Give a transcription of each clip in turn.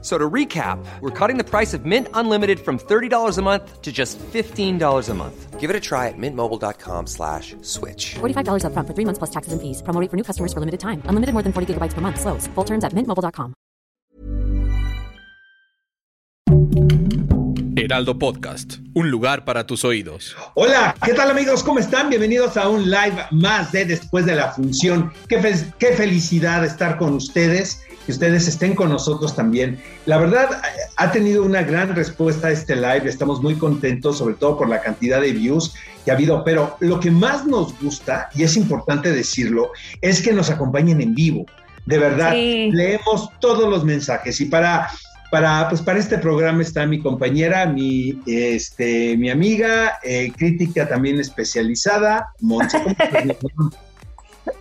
So to recap, we're cutting the price of Mint Unlimited from $30 a month to just $15 a month. Give it a try at mintmobile.com slash switch. $45 up front for three months plus taxes and fees. Promo rate for new customers for limited time. Unlimited more than 40 gigabytes per month. Slows. Full terms at mintmobile.com. Heraldo Podcast, un lugar para tus oídos. Hola, ¿qué tal amigos? ¿Cómo están? Bienvenidos a un live más de Después de la Función. Qué, fe qué felicidad estar con ustedes que ustedes estén con nosotros también. La verdad, ha tenido una gran respuesta a este live, estamos muy contentos, sobre todo por la cantidad de views que ha habido, pero lo que más nos gusta, y es importante decirlo, es que nos acompañen en vivo. De verdad, sí. leemos todos los mensajes y para para, pues para este programa está mi compañera, mi, este, mi amiga, eh, crítica también especializada, Monse.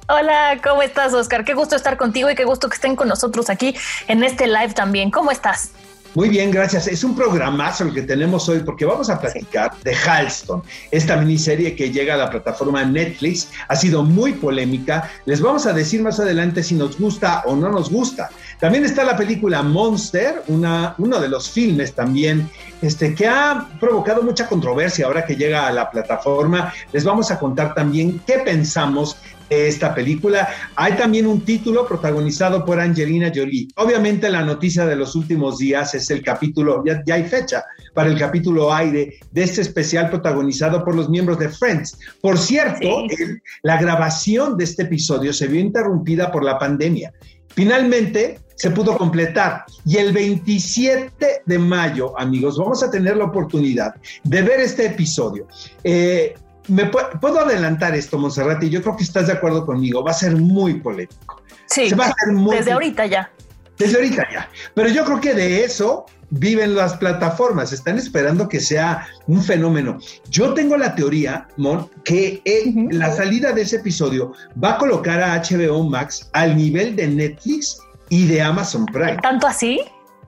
Hola, ¿cómo estás, Oscar? Qué gusto estar contigo y qué gusto que estén con nosotros aquí en este live también. ¿Cómo estás? Muy bien, gracias. Es un programazo el que tenemos hoy porque vamos a platicar de Halston, esta miniserie que llega a la plataforma Netflix. Ha sido muy polémica. Les vamos a decir más adelante si nos gusta o no nos gusta. También está la película Monster, una, uno de los filmes también este, que ha provocado mucha controversia ahora que llega a la plataforma. Les vamos a contar también qué pensamos esta película. Hay también un título protagonizado por Angelina Jolie. Obviamente la noticia de los últimos días es el capítulo, ya, ya, hay fecha para el capítulo aire de este especial protagonizado por los miembros de Friends. Por cierto, sí. el, la grabación de este episodio se vio interrumpida por la pandemia. Finalmente se pudo completar y el 27 de mayo, amigos, vamos a tener la oportunidad de ver este episodio. Eh, me puedo adelantar esto, Monserrat, y yo creo que estás de acuerdo conmigo, va a ser muy polémico. Sí, Se va a hacer muy desde ahorita ya. Desde ahorita ya. Pero yo creo que de eso viven las plataformas, están esperando que sea un fenómeno. Yo tengo la teoría, Mon, que uh -huh. la salida de ese episodio va a colocar a HBO Max al nivel de Netflix y de Amazon Prime. ¿Tanto así?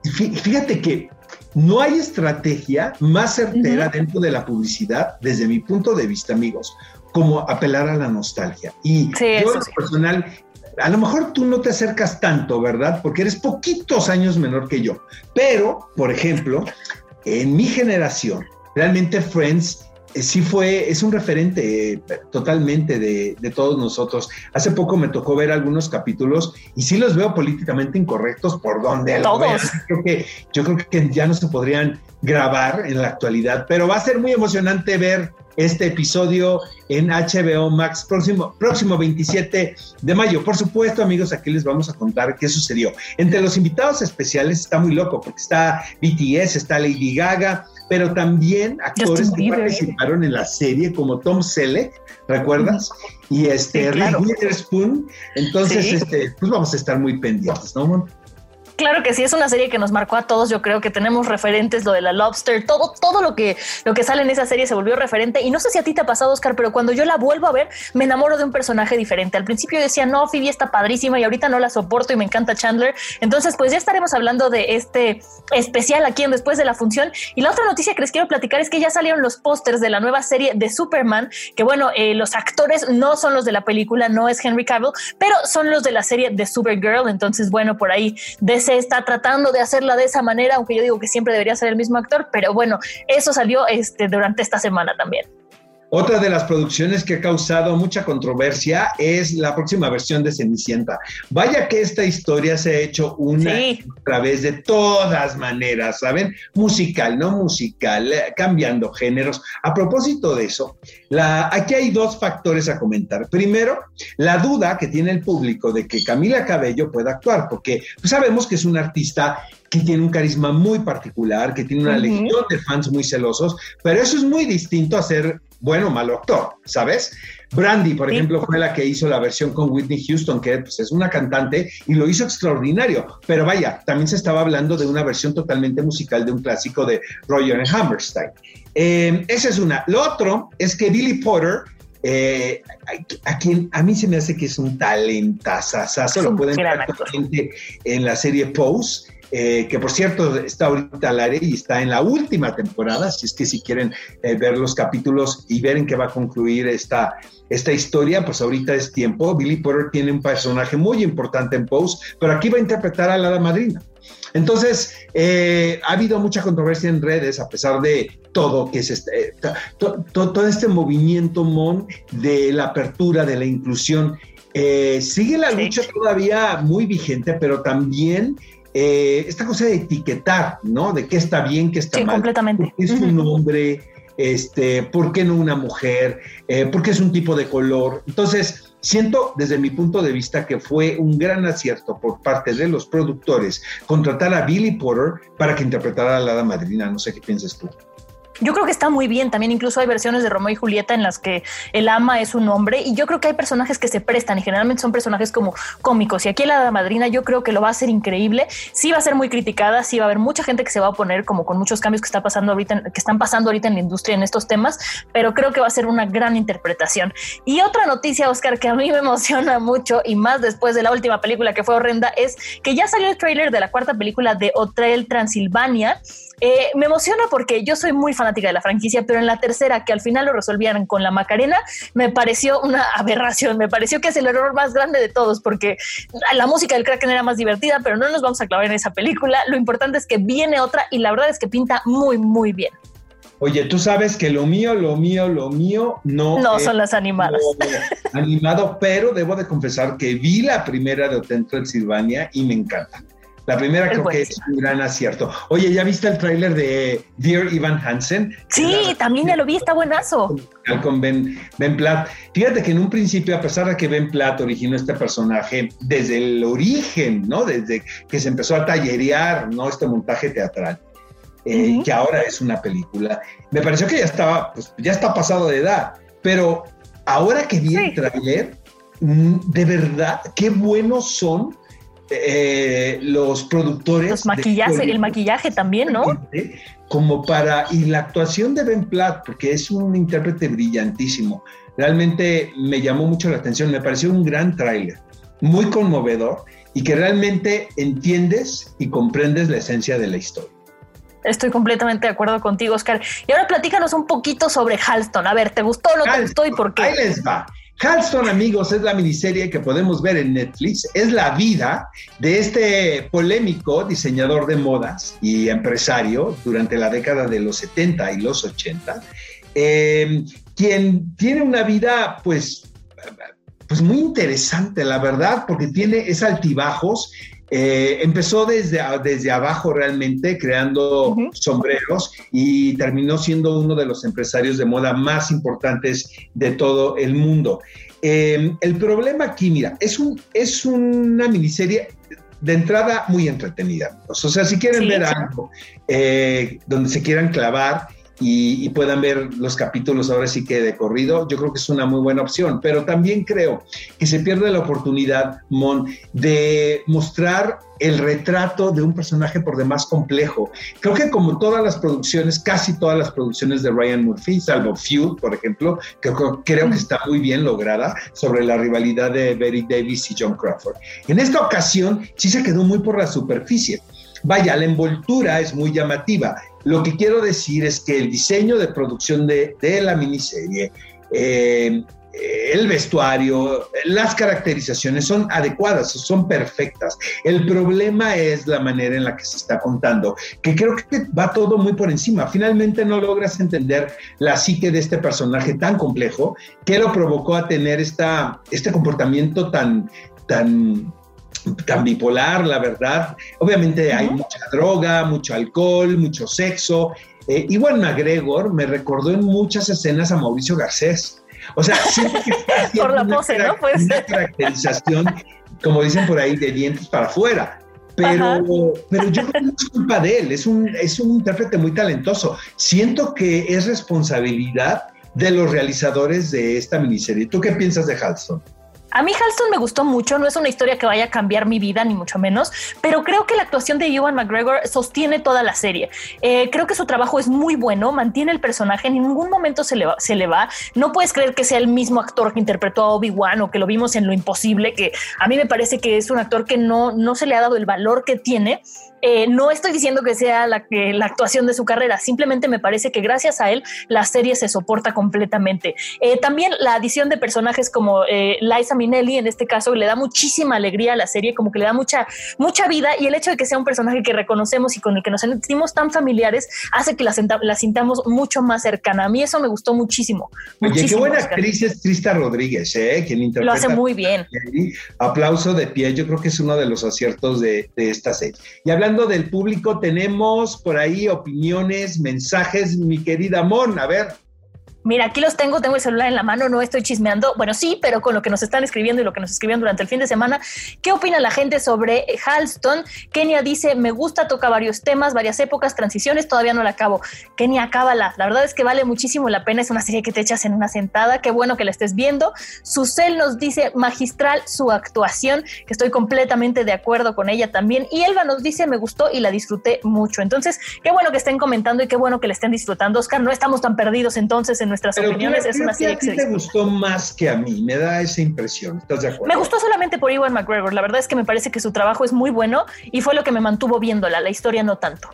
Fíjate que no hay estrategia más certera uh -huh. dentro de la publicidad, desde mi punto de vista, amigos, como apelar a la nostalgia. Y sí, yo, en sí. personal, a lo mejor tú no te acercas tanto, ¿verdad? Porque eres poquitos años menor que yo. Pero, por ejemplo, en mi generación, realmente Friends sí fue, es un referente eh, totalmente de, de, todos nosotros. Hace poco me tocó ver algunos capítulos y sí los veo políticamente incorrectos por donde todos. Creo que, yo creo que ya no se podrían grabar en la actualidad, pero va a ser muy emocionante ver este episodio en HBO Max próximo, próximo 27 de mayo. Por supuesto, amigos, aquí les vamos a contar qué sucedió. Entre los invitados especiales está muy loco, porque está BTS, está Lady Gaga, pero también actores que participaron en la serie como Tom Selleck, ¿recuerdas? Y este sí, claro. Witherspoon. Entonces, sí. este, pues vamos a estar muy pendientes, ¿no? Claro que sí, es una serie que nos marcó a todos. Yo creo que tenemos referentes, lo de la Lobster, todo, todo lo que, lo que sale en esa serie se volvió referente. Y no sé si a ti te ha pasado, Oscar, pero cuando yo la vuelvo a ver, me enamoro de un personaje diferente. Al principio decía, no, Phoebe está padrísima y ahorita no la soporto y me encanta Chandler. Entonces, pues ya estaremos hablando de este especial aquí en Después de la Función. Y la otra noticia que les quiero platicar es que ya salieron los pósters de la nueva serie de Superman, que bueno, eh, los actores no son los de la película, no es Henry Cavill, pero son los de la serie de Supergirl. Entonces, bueno, por ahí de se está tratando de hacerla de esa manera, aunque yo digo que siempre debería ser el mismo actor, pero bueno, eso salió este, durante esta semana también. Otra de las producciones que ha causado mucha controversia es la próxima versión de Cenicienta. Vaya que esta historia se ha hecho una sí. a través de todas maneras, ¿saben? Musical, no musical, eh, cambiando géneros. A propósito de eso, la, aquí hay dos factores a comentar. Primero, la duda que tiene el público de que Camila Cabello pueda actuar, porque sabemos que es una artista que tiene un carisma muy particular, que tiene una uh -huh. legión de fans muy celosos, pero eso es muy distinto a ser bueno o malo actor, ¿sabes? Brandy, por sí. ejemplo, fue la que hizo la versión con Whitney Houston, que pues, es una cantante y lo hizo extraordinario. Pero vaya, también se estaba hablando de una versión totalmente musical de un clásico de Roger Hammerstein. Eh, esa es una. Lo otro es que Billy Potter eh, a, quien a mí se me hace que es un talentazazazo, lo pueden ver en la serie Pose. Eh, que por cierto está ahorita al aire y está en la última temporada, si es que si quieren eh, ver los capítulos y ver en qué va a concluir esta, esta historia, pues ahorita es tiempo. Billy Porter tiene un personaje muy importante en Pose, pero aquí va a interpretar a la madrina. Entonces, eh, ha habido mucha controversia en redes, a pesar de todo, que es este, todo este movimiento, Mon, de la apertura, de la inclusión. sigue la lucha todavía muy vigente, pero también eh, esta cosa de etiquetar, ¿no? De qué está bien, qué está sí, mal. completamente. es un hombre, este, ¿por qué no una mujer? Eh, ¿Por qué es un tipo de color? Entonces, siento desde mi punto de vista que fue un gran acierto por parte de los productores contratar a Billy Porter para que interpretara a la hada madrina. No sé qué piensas tú. Yo creo que está muy bien. También incluso hay versiones de Romeo y Julieta en las que el ama es un hombre y yo creo que hay personajes que se prestan y generalmente son personajes como cómicos. Y aquí la madrina yo creo que lo va a hacer increíble. Sí va a ser muy criticada, sí va a haber mucha gente que se va a oponer como con muchos cambios que está pasando ahorita, que están pasando ahorita en la industria en estos temas, pero creo que va a ser una gran interpretación. Y otra noticia, Oscar, que a mí me emociona mucho y más después de la última película que fue horrenda es que ya salió el tráiler de la cuarta película de Hotel Transilvania eh, me emociona porque yo soy muy fanática de la franquicia, pero en la tercera, que al final lo resolvieran con la Macarena, me pareció una aberración. Me pareció que es el error más grande de todos, porque la música del Kraken era más divertida, pero no nos vamos a clavar en esa película. Lo importante es que viene otra y la verdad es que pinta muy, muy bien. Oye, tú sabes que lo mío, lo mío, lo mío no. No son las animadas. Animado, pero debo de confesar que vi la primera de Hotel Transilvania y me encanta. La primera creo que es un gran acierto. Oye, ¿ya viste el tráiler de Dear Ivan Hansen? Sí, también ya lo vi, está buenazo. Con Ben, ben Platt. Fíjate que en un principio, a pesar de que Ben Platt originó este personaje desde el origen, ¿no? Desde que se empezó a tallerear, ¿no? Este montaje teatral. Eh, que ahora es una película. Me pareció que ya estaba, pues ya está pasado de edad, pero ahora que vi el tráiler, mm, de verdad, qué buenos son eh, los productores. Los maquillajes, el maquillaje también, ¿no? Como para, y la actuación de Ben Platt, porque es un intérprete brillantísimo, realmente me llamó mucho la atención, me pareció un gran tráiler, muy conmovedor y que realmente entiendes y comprendes la esencia de la historia. Estoy completamente de acuerdo contigo, Oscar. Y ahora platícanos un poquito sobre Halston. A ver, ¿te gustó o no te gustó y por qué? Ahí les va. Halston, amigos, es la miniserie que podemos ver en Netflix. Es la vida de este polémico diseñador de modas y empresario durante la década de los 70 y los 80, eh, quien tiene una vida, pues, pues muy interesante, la verdad, porque tiene es altibajos eh, empezó desde, desde abajo realmente, creando sombreros y terminó siendo uno de los empresarios de moda más importantes de todo el mundo. Em, el problema aquí, mira, es, un, es una miniserie de entrada muy entretenida. O sea, si quieren ver algo eh, donde se quieran clavar, y, puedan ver los capítulos ahora sí que de corrido, yo creo que es una muy buena opción. Pero también creo que se pierde la oportunidad, Mon, de mostrar el retrato de un personaje por demás complejo. Creo que como todas las producciones, casi todas las producciones de Ryan Murphy, salvo Feud, por ejemplo, que creo que está muy bien lograda sobre la rivalidad de Betty Davis y John Crawford. En esta ocasión sí se quedó muy por la superficie. Vaya, la envoltura es muy llamativa. Lo que quiero decir es que el diseño de producción de, la miniserie, eh, el vestuario, las caracterizaciones son adecuadas, son perfectas. El problema es la manera en la que se está contando, que creo que va todo muy por encima. Finalmente no logras entender la psique de este personaje tan complejo que lo provocó a tener esta, este comportamiento tan, tan tan bipolar, la verdad. Obviamente hay mucha droga, mucho alcohol, mucho sexo. Eh, igual McGregor me recordó en muchas escenas a Mauricio Garcés. O sea, siempre que Por la pose, ¿no? Pues. Una caracterización, como dicen por ahí, de dientes para afuera. Pero, pero yo creo que no es culpa de él, es un, es un intérprete muy talentoso. Siento que es responsabilidad de los realizadores de esta miniserie. ¿Tú qué piensas de Halston? A mí Halston me gustó mucho, no es una historia que vaya a cambiar mi vida, ni mucho menos, pero creo que la actuación de Ewan McGregor sostiene toda la serie. Eh, creo que su trabajo es muy bueno, mantiene el personaje, en ningún momento se le, va, se le va. No puedes creer que sea el mismo actor que interpretó a Obi-Wan o que lo vimos en Lo Imposible, que a mí me parece que es un actor que no, no se le ha dado el valor que tiene. Eh, no estoy diciendo que sea la, la, actuación de su carrera, simplemente me parece que gracias a él la serie se soporta completamente. Eh, también la adición de personajes como eh, Liza Minnelli, en este caso, le da muchísima alegría a la serie, como que le da mucha, mucha vida y el hecho de que sea un personaje que reconocemos y con el que nos sentimos tan familiares hace que la, la sintamos mucho más cercana. A mí eso me gustó muchísimo. Oye, muchísimo, qué buena Oscar. actriz es Trista Rodríguez, ¿eh? quien interpreta. Lo hace muy bien. Aplauso de pie, yo creo que es uno de los aciertos de, de esta serie. Y hablando del público, tenemos por ahí opiniones, mensajes, mi querida Mon, a ver. Mira, aquí los tengo, tengo el celular en la mano, no estoy chismeando. Bueno, sí, pero con lo que nos están escribiendo y lo que nos escribieron durante el fin de semana, ¿qué opina la gente sobre Halston? Kenia dice, me gusta, toca varios temas, varias épocas, transiciones, todavía no la acabo. Kenia, acábala. La verdad es que vale muchísimo la pena, es una serie que te echas en una sentada, qué bueno que la estés viendo. Susel nos dice, magistral su actuación, que estoy completamente de acuerdo con ella también. Y Elba nos dice, me gustó y la disfruté mucho. Entonces, qué bueno que estén comentando y qué bueno que la estén disfrutando. Oscar, no estamos tan perdidos entonces en nuestras Pero opiniones. creo- es una serie ti te gustó más que a mí, me da esa impresión. ¿Estás de acuerdo? Me gustó solamente por Ewan McGregor. La verdad es que me parece que su trabajo es muy bueno y fue lo que me mantuvo viéndola. La historia no tanto.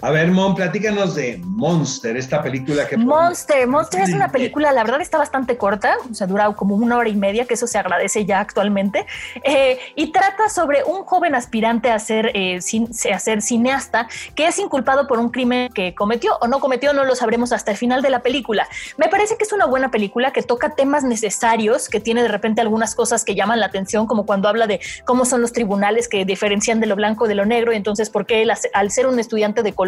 A ver, Mon, platícanos de Monster, esta película que... Monster, Monster es una película, la verdad está bastante corta, o sea, dura como una hora y media, que eso se agradece ya actualmente, eh, y trata sobre un joven aspirante a ser, eh, cin- a ser cineasta que es inculpado por un crimen que cometió o no cometió, no lo sabremos hasta el final de la película. Me parece que es una buena película que toca temas necesarios, que tiene de repente algunas cosas que llaman la atención, como cuando habla de cómo son los tribunales que diferencian de lo blanco de lo negro, y entonces por qué al ser un estudiante de color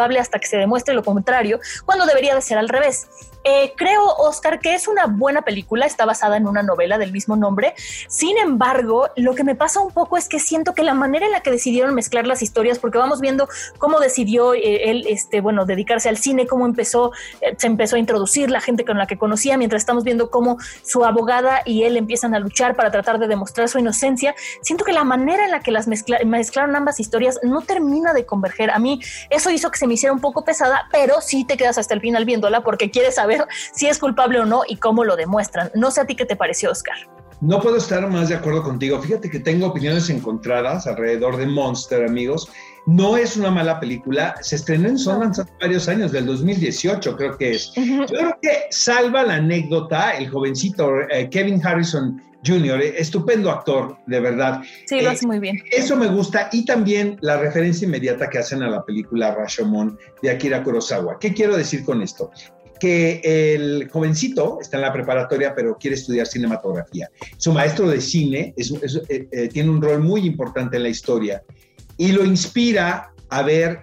Hasta que se demuestre lo contrario, cuando debería de ser al revés. Eh, creo, Oscar, que es una buena película, está basada en una novela del mismo nombre. Sin embargo, lo que me pasa un poco es que siento que la manera en la que decidieron mezclar las historias, porque vamos viendo cómo decidió eh, él, este, bueno, dedicarse al cine, cómo empezó, eh, se empezó a introducir la gente con la que conocía, mientras estamos viendo cómo su abogada y él empiezan a luchar para tratar de demostrar su inocencia. Siento que la manera en la que las mezcla- mezclaron ambas historias no termina de converger. A mí eso hizo que se me hiciera un poco pesada, pero sí te quedas hasta el final viéndola porque quieres saber si es culpable o no y cómo lo demuestran. No sé a ti qué te pareció, Oscar. No puedo estar más de acuerdo contigo. Fíjate que tengo opiniones encontradas alrededor de Monster, amigos. No es una mala película. Se estrenó en Sundance hace varios años, del 2018 creo que es. Yo creo que salva la anécdota, el jovencito eh, Kevin Harrison Jr., estupendo actor, de verdad. Sí, lo Eh, hace muy bien. Eso me gusta y también la referencia inmediata que hacen a la película Rashomon de Akira Kurosawa. ¿Qué quiero decir con esto? Que el jovencito está en la preparatoria pero quiere estudiar cinematografía. Su maestro de cine es- es- eh, eh, tiene un rol muy importante en la historia y lo inspira a ver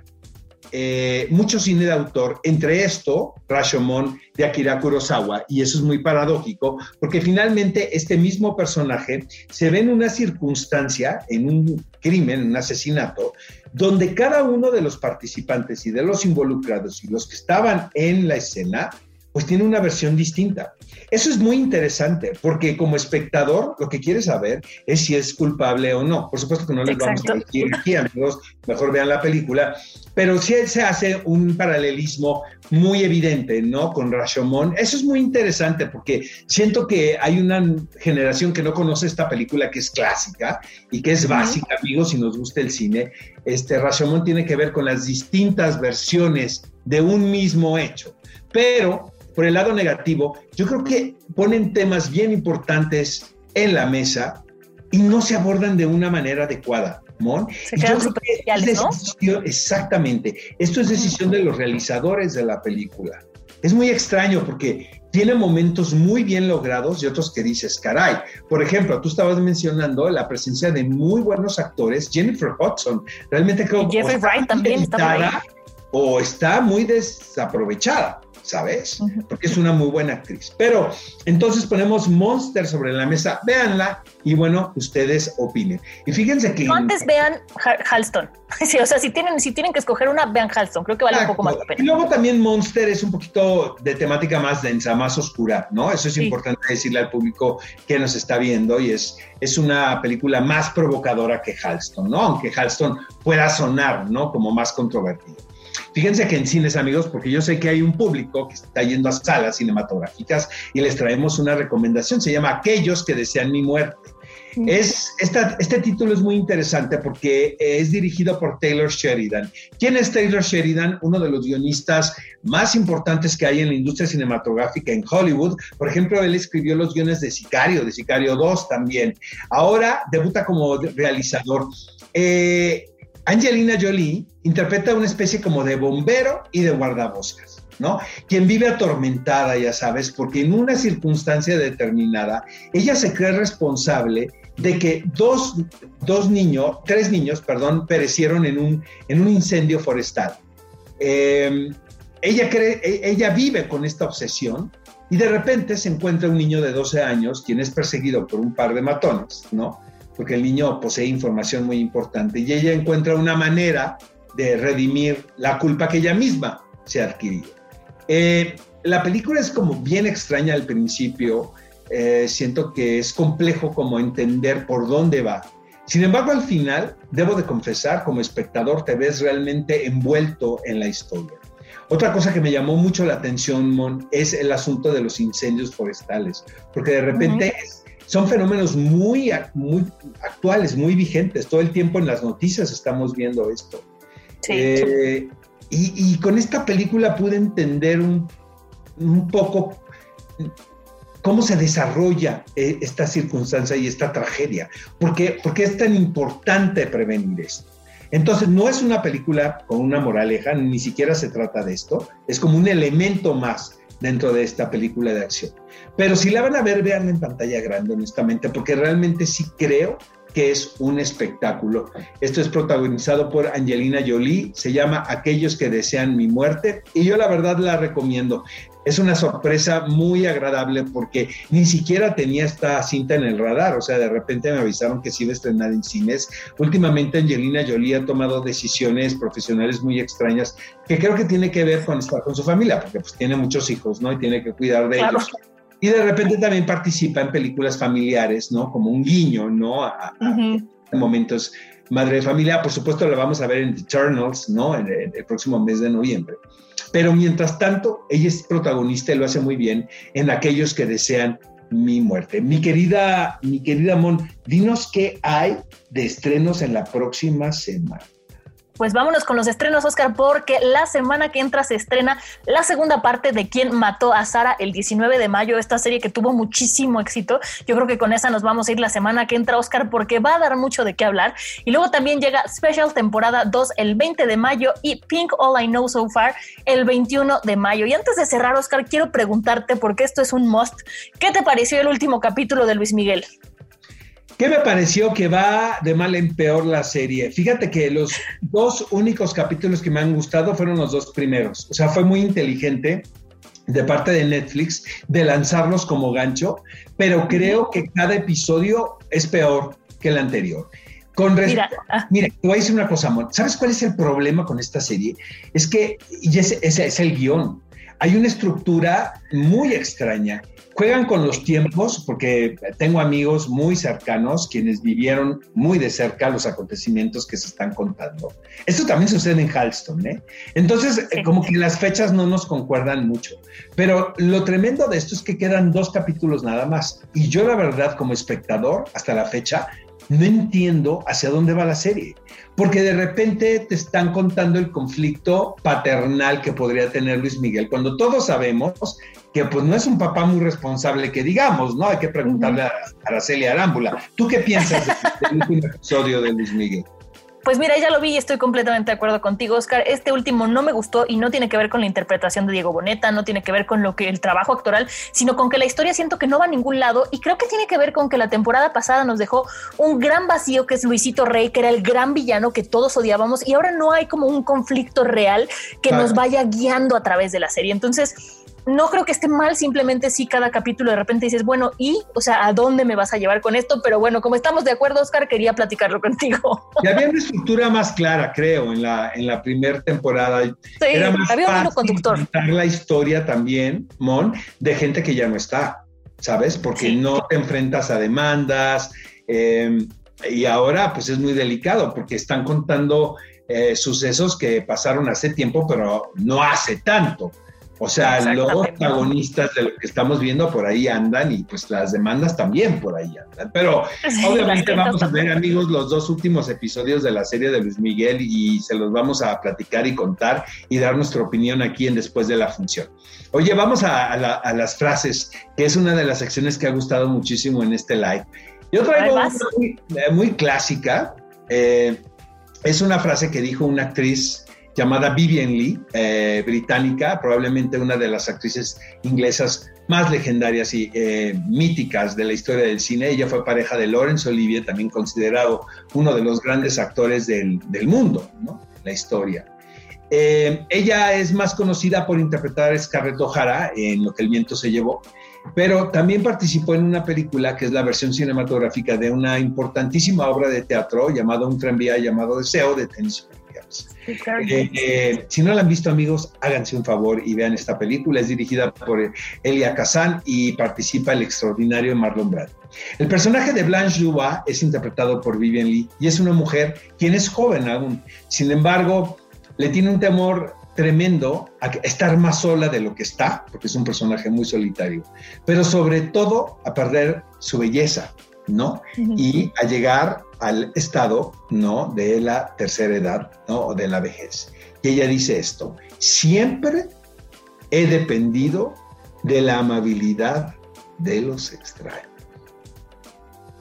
eh, mucho cine de autor, entre esto Rashomon de Akira Kurosawa, y eso es muy paradójico, porque finalmente este mismo personaje se ve en una circunstancia, en un crimen, en un asesinato, donde cada uno de los participantes y de los involucrados y los que estaban en la escena, pues tiene una versión distinta. Eso es muy interesante, porque como espectador lo que quieres saber es si es culpable o no. Por supuesto que no les vamos a decir aquí, amigos, mejor vean la película, pero sí se hace un paralelismo muy evidente, ¿no? Con Rashomon. Eso es muy interesante porque siento que hay una generación que no conoce esta película que es clásica y que es básica, amigos, si nos gusta el cine. Este Rashomon tiene que ver con las distintas versiones de un mismo hecho, pero por el lado negativo, yo creo que ponen temas bien importantes en la mesa y no se abordan de una manera adecuada. Mon. Se quedan superficiales, ¿no? Exactamente. Esto es decisión de los realizadores de la película. Es muy extraño porque tiene momentos muy bien logrados y otros que dices, caray. Por ejemplo, tú estabas mencionando la presencia de muy buenos actores, Jennifer Hudson. Realmente creo que Jeffrey Wright también está o está muy desaprovechada. ¿Sabes? Porque es una muy buena actriz. Pero entonces ponemos Monster sobre la mesa, véanla y bueno, ustedes opinen. Y fíjense que... antes vean Halston. Sí, o sea, si tienen, si tienen que escoger una, vean Halston. Creo que vale un poco más la pena. Y luego también Monster es un poquito de temática más densa, más oscura, ¿no? Eso es importante decirle al público que nos está viendo y es, es una película más provocadora que Halston, ¿no? Aunque Halston pueda sonar, ¿no? Como más controvertido. Fíjense que en cines, amigos, porque yo sé que hay un público que está yendo a salas cinematográficas y les traemos una recomendación, se llama Aquellos que desean mi muerte. Es, este título es muy interesante porque es dirigido por Taylor Sheridan. ¿Quién es Taylor Sheridan? Uno de los guionistas más importantes que hay en la industria cinematográfica en Hollywood. Por ejemplo, él escribió los guiones de Sicario, de Sicario 2 también. Ahora debuta como realizador. Eh, Angelina Jolie interpreta una especie como de bombero y de guardaboscas, ¿no? Quien vive atormentada, ya sabes, porque en una circunstancia determinada, ella se cree responsable de que dos, niños, tres niños, perdón, perecieron en un, en un incendio forestal. Em, ella, cree, e, ella vive con esta obsesión y de repente se encuentra un niño de 12 años, quien es perseguido por un par de matones, ¿no? Porque el niño posee información muy importante y ella encuentra una manera de redimir la culpa que ella misma se ha adquirido. Eh, la película es como bien extraña al principio, eh, siento que es complejo como entender por dónde va. Sin embargo, al final, debo de confesar, como espectador te ves realmente envuelto en la historia. Otra cosa que me llamó mucho la atención, Mon, es el asunto de los incendios forestales, porque de repente son fenómenos muy, muy actuales, muy vigentes. Todo el tiempo en las noticias estamos viendo esto. Eh, y, con esta película pude entender un, poco cómo se desarrolla eh, esta circunstancia y esta tragedia. ¿Por qué? Porque es tan importante prevenir esto. Entonces, no es una película con una moraleja, ni siquiera se trata de esto, es como un elemento más dentro de esta película de acción. Pero si la van a ver, veanla en pantalla grande, honestamente, porque realmente sí creo que es un espectáculo. Esto es protagonizado por Angelina Jolie, se llama Aquellos que desean mi muerte y yo la verdad la recomiendo. Es una sorpresa muy agradable porque ni siquiera tenía esta cinta en el radar, o sea, de repente me avisaron que se iba a estrenar en cines. Últimamente Angelina Jolie ha tomado decisiones profesionales muy extrañas que creo que tiene que ver con estar con su familia, porque pues tiene muchos hijos, ¿no? Y tiene que cuidar de ellos y de repente también participa en películas familiares, ¿no? Como un guiño, ¿no? A, momentos madre de familia. Por supuesto, la vamos a ver en Eternals, ¿no? En el, próximo mes de noviembre. Pero mientras tanto, ella es protagonista y lo hace muy bien en aquellos que desean mi muerte. Mi querida, mi querida Mon, dinos qué hay de estrenos en la próxima semana. Pues vámonos con los estrenos, Oscar, porque la semana que entra se estrena la segunda parte de Quién mató a Sara el 19 de mayo, esta serie que tuvo muchísimo éxito. Yo creo que con esa nos vamos a ir la semana que entra, Oscar, porque va a dar mucho de qué hablar. Y luego también llega Special temporada 2 el 20 de mayo y Pink All I Know So Far el 21 de mayo. Y antes de cerrar, Oscar, quiero preguntarte, porque esto es un must, ¿qué te pareció el último capítulo de Luis Miguel? ¿Qué me pareció que va de mal en peor la serie? Fíjate que los dos únicos capítulos que me han gustado fueron los dos primeros. O sea, fue muy inteligente de parte de Netflix de lanzarlos como gancho, pero creo que cada episodio es peor que el anterior. Con Mira, ah. Mira, te voy a decir una cosa, amor. ¿Sabes cuál es el problema con esta serie? Es que y ese es el guion. Hay una estructura muy extraña juegan con los tiempos porque tengo amigos muy cercanos quienes vivieron muy de cerca los acontecimientos que se están contando. Esto también sucede en Halston, ¿eh? Entonces, como que las fechas no nos concuerdan mucho. Pero lo tremendo de esto es que quedan dos capítulos nada más. Y yo la verdad, como espectador, hasta la fecha, no entiendo hacia dónde va la serie, porque de repente te están contando el conflicto paternal que podría tener Luis Miguel, cuando todos sabemos que pues no es un papá muy responsable que digamos, ¿no? Hay que preguntarle a Araceli Arámbula. ¿Tú qué piensas del último episodio de Luis Miguel? Pues mira, ya lo vi y estoy completamente de acuerdo contigo, Oscar. Este último no me gustó y no tiene que ver con la interpretación de Diego Boneta, no tiene que ver con lo que el trabajo actoral, sino con que la historia siento que no va a ningún lado y creo que tiene que ver con que la temporada pasada nos dejó un gran vacío que es Luisito Rey, que era el gran villano que todos odiábamos y ahora no hay como un conflicto real que nos vaya guiando a través de la serie. Entonces, no creo que esté mal, simplemente si cada capítulo de repente dices, bueno, y, o sea, ¿a dónde me vas a llevar con esto? Pero bueno, como estamos de acuerdo, Oscar, quería platicarlo contigo. Y había una estructura más clara, creo, en la, en la primera temporada. Sí, Era más había un conductor. contar la historia también, Mon, de gente que ya no está, ¿sabes? Porque no te enfrentas a demandas. Em, y ahora, pues es muy delicado, porque están contando eh, sucesos que pasaron hace tiempo, pero no hace tanto. O sea, los protagonistas de lo que estamos viendo por ahí andan y pues las demandas también por ahí andan. Pero obviamente vamos a ver, amigos, los dos últimos episodios de la serie de Luis Miguel y se los vamos a platicar y contar y dar nuestra opinión aquí en Después de la Función. Oye, vamos a, las frases, que es una de las secciones que ha gustado muchísimo en este live. Yo traigo una muy, eh, muy clásica. Eh, es una frase que dijo una actriz llamada Vivian Lee, eh, británica, probablemente una de las actrices inglesas más legendarias y eh, míticas de la historia del cine. Ella fue pareja de Laurence Olivier, también considerado uno de los grandes actores del, mundo, ¿no? la historia. Eh, ella es más conocida por interpretar a Scarlett O'Hara en Lo que el viento se llevó, pero también participó en una película que es la versión cinematográfica de una importantísima obra de teatro llamada Un tranvía llamado Deseo de Tennessee eh, eh, si no la han visto, amigos, háganse un favor y vean esta película. Es dirigida por Elia Kazan y participa el extraordinario Marlon Brando. El personaje de Blanche Dubois es interpretado por Vivian Lee y es una mujer quien es joven aún. Sin embargo, le tiene un temor tremendo a estar más sola de lo que está, porque es un personaje muy solitario, pero sobre todo a perder su belleza, ¿no? Y a llegar al estado, ¿no? De la tercera edad, ¿no? O de la vejez. Y ella dice esto, siempre he dependido de la amabilidad de los extraños.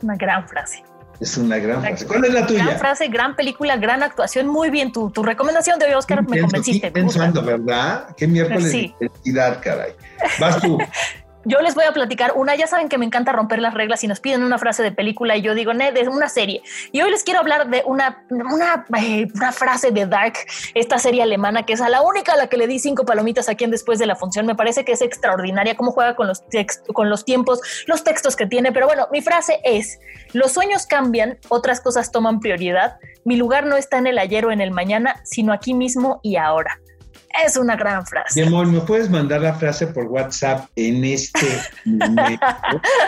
Una gran frase. Es una gran frase. ¿Cuál es la tuya? Gran frase, gran película, gran actuación. Muy bien, tu, tu recomendación de hoy, Oscar, me convenciste. Pensando, ¿verdad? Qué miércoles de felicidad, caray. Vas tú. Yo les voy a platicar una, ya saben que me encanta romper las reglas y nos piden una frase de película y yo digo, de una serie. Y hoy les quiero hablar de una, una, eh, frase de Dark, esta serie alemana que es a la única a la que le di cinco palomitas aquí en después de la función. Me parece que es extraordinaria cómo juega con los, con los tiempos, los textos que tiene. Pero bueno, mi frase es, los sueños cambian, otras cosas toman prioridad. Mi lugar no está en el ayer o en el mañana, sino aquí mismo y ahora. Es una gran frase. Demon, ¿me puedes mandar la frase por WhatsApp en este momento?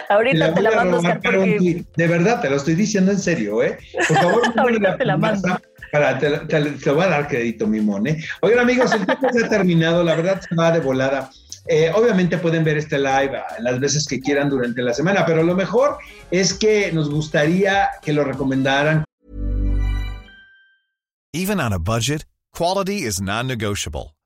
Ahorita te la mando, De verdad, te lo estoy diciendo en serio, ¿eh? Por favor, Ahorita te la mando. Para, te, te, voy a dar crédito, mi ¿eh? Oigan, amigos, el tiempo se ha terminado. La verdad, se va de volada. Eh, obviamente pueden ver este live las veces que quieran durante la semana, pero lo mejor es que nos gustaría que lo recomendaran. Even on a budget, quality is non-negotiable.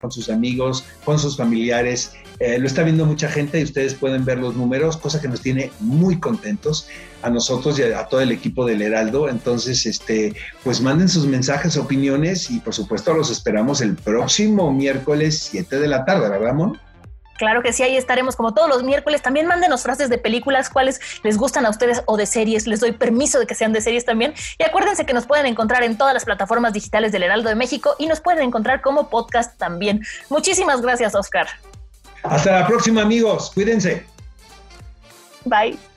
Con sus amigos, con sus familiares. Eh, lo está viendo mucha gente y ustedes pueden ver los números, cosa que nos tiene muy contentos a nosotros y a, todo el equipo del Heraldo. Entonces, este, pues manden sus mensajes, opiniones y por supuesto los esperamos el próximo miércoles 7 de la tarde, ¿verdad, Mon? Claro que sí, ahí estaremos como todos los miércoles. También mándenos frases de películas, cuáles les gustan a ustedes o de series. Les doy permiso de que sean de series también. Y acuérdense que nos pueden encontrar en todas las plataformas digitales del Heraldo de México y nos pueden encontrar como podcast también. Muchísimas gracias, Oscar. Hasta la próxima, amigos. Cuídense. Bye.